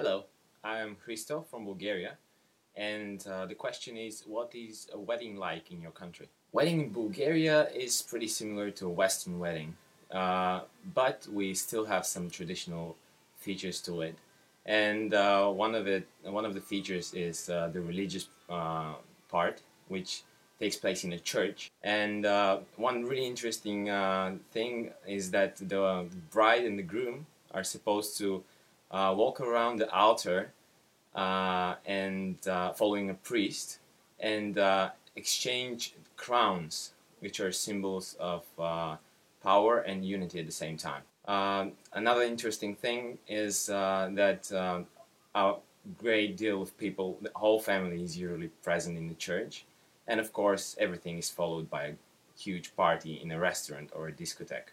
Hello, I'm Hristo from Bulgaria, and uh, the question is what is a wedding like in your country? Wedding in Bulgaria is pretty similar to a Western wedding, uh, but we still have some traditional features to it. And uh, one of it, one of the features is uh, the religious uh, part, which takes place in a church. And uh, one really interesting thing is that the bride and the groom are supposed to uh, walk around the altar uh, and uh, following a priest and uh, exchange crowns, which are symbols of uh, power and unity at the same time. Um, another interesting thing is that a great deal of people, the whole family is usually present in the church, and of course, everything is followed by a huge party in a restaurant or a discotheque.